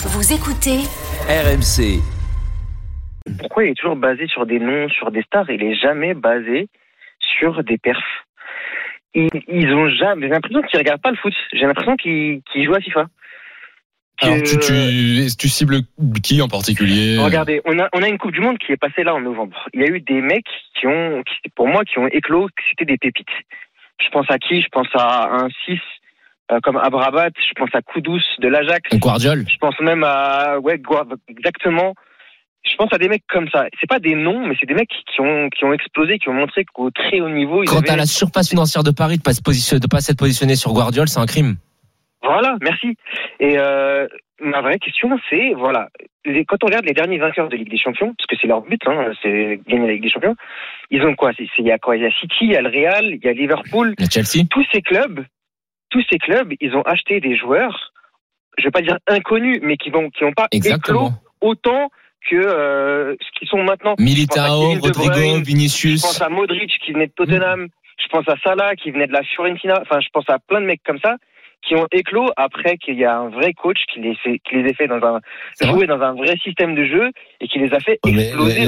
Vous écoutez RMC. Pourquoi il est toujours basé sur des noms, sur des stars? Il est jamais basé sur des perfs. Ils, ils ont jamais. J'ai l'impression qu'ils regardent pas le foot. J'ai l'impression qu'ils jouent à FIFA. Alors, Que- tu, tu, tu cibles qui en particulier? Regardez, on a, on a une Coupe du Monde qui est passée là en novembre. Il y a eu des mecs qui ont, qui, pour moi, qui ont éclos, c'était des pépites. Je pense à qui? Je pense à un 6 euh, comme Abrabat, je pense à Koudous de l'Ajax, Guardiol je pense même à, ouais, exactement. Je pense à des mecs comme ça. C'est pas des noms, mais c'est des mecs qui ont, qui ont explosé, qui ont montré qu'au très haut niveau, ils Quant avaient... à la surface financière de Paris de pas se positionner, de pas s'être positionné sur Guardiol, c'est un crime. Voilà, merci. Et euh, ma vraie question, c'est voilà, les, quand on regarde les derniers vainqueurs de Ligue des Champions, parce que c'est leur but, hein, c'est gagner la Ligue des Champions. Ils ont quoi? Il y a quoi? Il y a City, il y a le Real, il y a Liverpool. Il y a Chelsea. Tous ces clubs, tous ces clubs, ils ont acheté des joueurs. Je vais pas dire inconnus, mais qui vont, qui n'ont pas éclos autant que euh, ce qu'ils sont maintenant. Militao, Rodrigo, Bruyne, Je Vinicius. pense à Modric qui venait de Tottenham. Je pense à Salah qui venait de la Fiorentina. Enfin, je pense à plein de mecs comme ça qui ont éclos après qu'il y a un vrai coach qui les, fait, qui les ait fait dans un, vrai. jouer dans un vrai système de jeu et qui les a fait mais exploser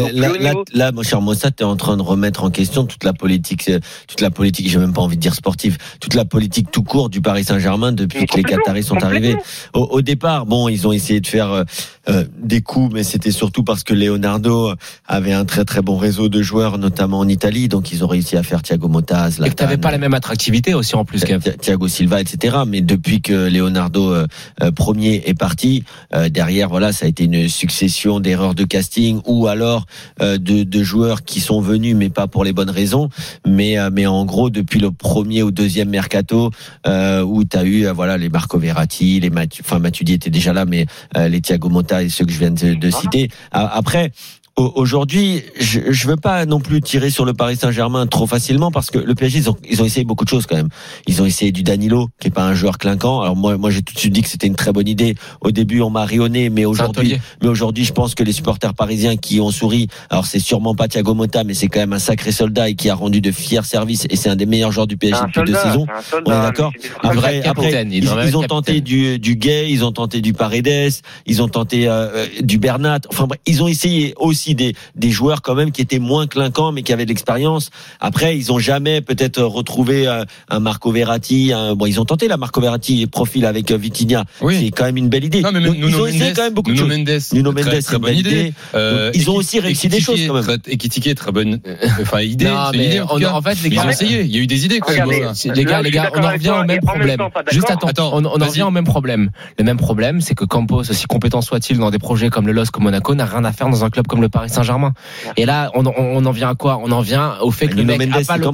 là, mon cher Mossad, t'es en train de remettre en question toute la politique, euh, toute la politique, j'ai même pas envie de dire sportive, toute la politique tout court du Paris Saint-Germain depuis que les Qataris sont arrivés. Au, au départ, bon, ils ont essayé de faire euh, euh, des coups, mais c'était surtout parce que Leonardo avait un très très bon réseau de joueurs, notamment en Italie, donc ils ont réussi à faire Thiago Motta, Et que Zlatan, t'avais pas la même attractivité aussi en plus, Thiago Silva, etc. Mais depuis que Leonardo euh, euh, premier est parti, euh, derrière, voilà, ça a été une succession d'erreurs de casting ou alors euh, de, de joueurs qui sont venus, mais pas pour les bonnes raisons. Mais, euh, mais en gros, depuis le premier ou deuxième mercato, euh, où tu as eu, voilà, les Marco Verratti, les Mathieu, enfin Matuidi était déjà là, mais euh, les Thiago Motta et ceux que je viens de, de citer. Après. Au- Aujourd'hui, je je veux pas non plus tirer sur le Paris Saint-Germain trop facilement parce que le PSG ils ont ils ont essayé beaucoup de choses quand même. Ils ont essayé du Danilo qui est pas un joueur clinquant. Alors moi moi j'ai tout de suite dit que c'était une très bonne idée. Au début on m'a rionné mais aujourd'hui mais aujourd'hui je pense que les supporters parisiens qui ont souri alors c'est sûrement pas Thiago Motta mais c'est quand même un sacré soldat et qui a rendu de fiers services et c'est un des meilleurs joueurs du PSG depuis deux saisons. On est d'accord Après, après, il ils, ont tenté du, du Gay, ils ont tenté du Paredes, ils ont tenté euh, euh, du Bernat. Enfin, bref, ils ont essayé aussi des, des joueurs quand même qui étaient moins clinquants, mais qui avaient de l'expérience. Après, ils ont jamais peut-être retrouvé euh, un Marco Verratti. Un, bon, ils ont tenté la Marco Verratti profil avec euh, Vitinha. Oui. C'est quand même une belle idée. Non, mais Donc, Nuno ils ont essayé Mendes, quand même beaucoup Nuno de choses. Mendes, Nuno très, Mendes, très bonne belle idée. idée. Euh, Ils ont aussi réussi des choses, quand même. très- Ekitike, très bonne, enfin idée. Non, mais idée, en fait, les Mais ils gars- ont essayé. Il y a eu des idées quand même. Regardez, Les gars, les gars, on en revient au même et problème. Juste attends, on, en revient au même problème. Le même problème, c'est que Campos, aussi compétent soit-il dans des projets comme le LOSC ou Monaco, n'a rien à faire dans un club comme le Paris Saint-Germain. Et là, on, on- on en vient à quoi? On en vient au fait que le mec Mendes, a pas le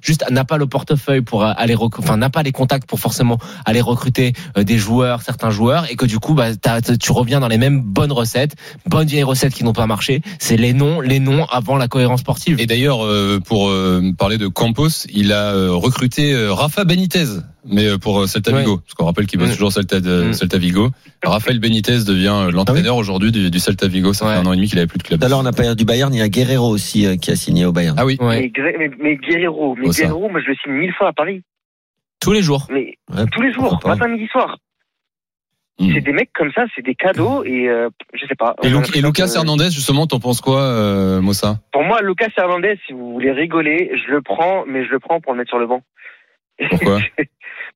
juste n'a pas le portefeuille pour euh, aller enfin n'a pas les contacts pour forcément aller recruter euh, des joueurs, certains joueurs, et que du coup, bah, tu reviens dans les mêmes bonnes recettes, bonnes vieilles recettes qui n'ont pas marché. C'est les noms, les noms avant la cohérence sportive. Et d'ailleurs, euh, pour euh, parler de Campos, il a euh, recruté euh, Rafa Benitez, mais euh, pour euh, Celta Ouais. Vigo, parce qu'on rappelle qu'il bosse Mm. toujours Celta, de, Mm. Celta Vigo. Raphaël Benitez devient euh, l'entraîneur aujourd'hui du, du Celta Vigo. Ça Ouais. fait un an et demi qu'il avait plus de club. L'heure, on a parlé du Bayern. Il y a Guerrero aussi euh, qui a signé au Bayern. Ah oui. Ouais. Mais, mais, mais Guerrero, mais Oh. Guerrero, moi je le signe mille fois à Paris. Tous les jours. Mais Ouais, tous les jours, pas. matin, midi, soir. Mm. C'est des mecs comme ça, c'est des cadeaux et euh, je sais pas. Et, Lu- Lucas que- Hernandez, justement, t'en penses quoi, euh, Mossa Pour moi, Lucas Hernandez, si vous voulez rigoler, je le prends, mais je le prends pour le mettre sur le banc. Pourquoi?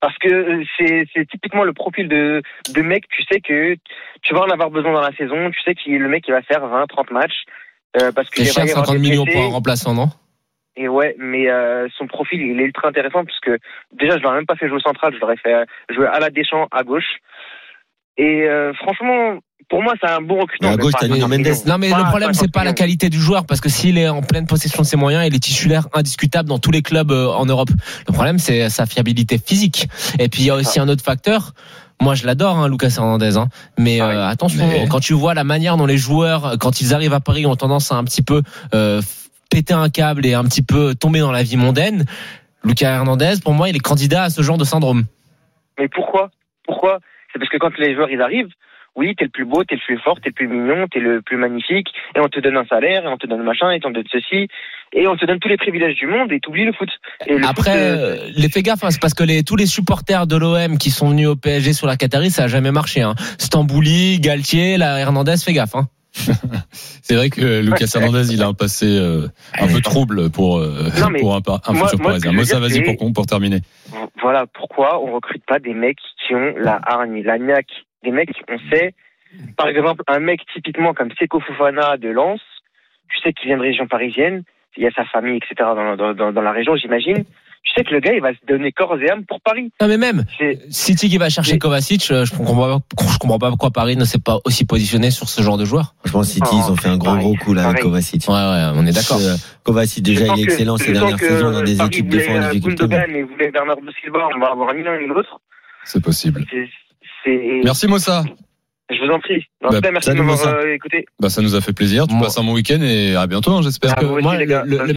Parce que euh, c'est c'est typiquement le profil de, de mec, tu sais que tu vas en avoir besoin dans la saison, tu sais que le mec il va faire 20, 30 matchs. Euh, parce que C'est cher, y avoir 50 des millions pour un remplaçant, non? Et ouais, mais euh, son profil il est ultra intéressant puisque déjà je l'aurais même pas fait jouer au central, je l'aurais fait euh, jouer à la Deschamps à gauche. Et euh, franchement, pour moi c'est un bon recrutement. Mais à gauche, t'as Nuno 50 Mendes. Non, mais Pas le problème, 50 c'est pas la qualité du joueur, parce que s'il est en pleine possession de ses moyens, il est titulaire indiscutable dans tous les clubs euh, en Europe. Le problème, c'est sa fiabilité physique. Et puis, il y a aussi un autre facteur. Moi, je l'adore, hein, Lucas Hernandez. Hein. Mais Ah euh, attention, Mais- quand tu vois la manière dont les joueurs, quand ils arrivent à Paris, ont tendance à un petit peu euh, péter un câble et un petit peu tomber dans la vie mondaine, Lucas Hernandez, pour moi, il est candidat à ce genre de syndrome. Mais pourquoi? Pourquoi? C'est parce que quand les joueurs ils arrivent, oui, t'es le plus beau, t'es le plus fort, t'es le plus mignon, t'es le plus magnifique, et on te donne un salaire, et on te donne machin, et on te donne ceci, et on te donne tous les privilèges du monde, et t'oublies le foot. Et le Après, foot, euh, les fais gaffe, hein, c'est parce que les, tous les supporters de l'OM qui sont venus au PSG sur la Qatari, ça a jamais marché. Hein. Stambouli, Galtier, la Hernandez, fais gaffe. Hein. C'est vrai que Lucas Hernandez, il a un passé euh, un peu trouble pour euh, Non, pour un, un moi- futur moi, parisien. Mossa, dire, vas-y pour, pour terminer. voilà pourquoi on recrute pas des mecs la hargne, la niaque, des mecs on sait, par exemple un mec typiquement comme Seko Fofana de Lens, tu sais qu'il vient de région parisienne, il y a sa famille etc dans, dans, dans, dans la région j'imagine, tu sais que le gars il va se donner corps et âme pour Paris. Non mais même C'est City qui va chercher Kovacic, euh, je comprends pas, je comprends pas pourquoi Paris ne s'est pas aussi positionné sur ce genre de joueur. Franchement, City, Oh, ils ont fait un gros pareil, gros coup là avec. Kovacic. Ouais ouais, on est d'accord. Euh, Kovacic déjà Je il est que- excellent ces je dernières que saisons dans des Paris équipes euh, difficulté. Gundogan et voulait Bernardo Silva, on va avoir ni l'un ni l'autre. C'est possible. Merci Mossa. Je vous en prie. En Bah, tout cas, merci de m'avoir euh, écouté. Bah, ça nous a fait plaisir. Tu Moi- passes un bon week-end et à bientôt, hein, j'espère. Ah, vous aussi, Moi, les gars. le- le-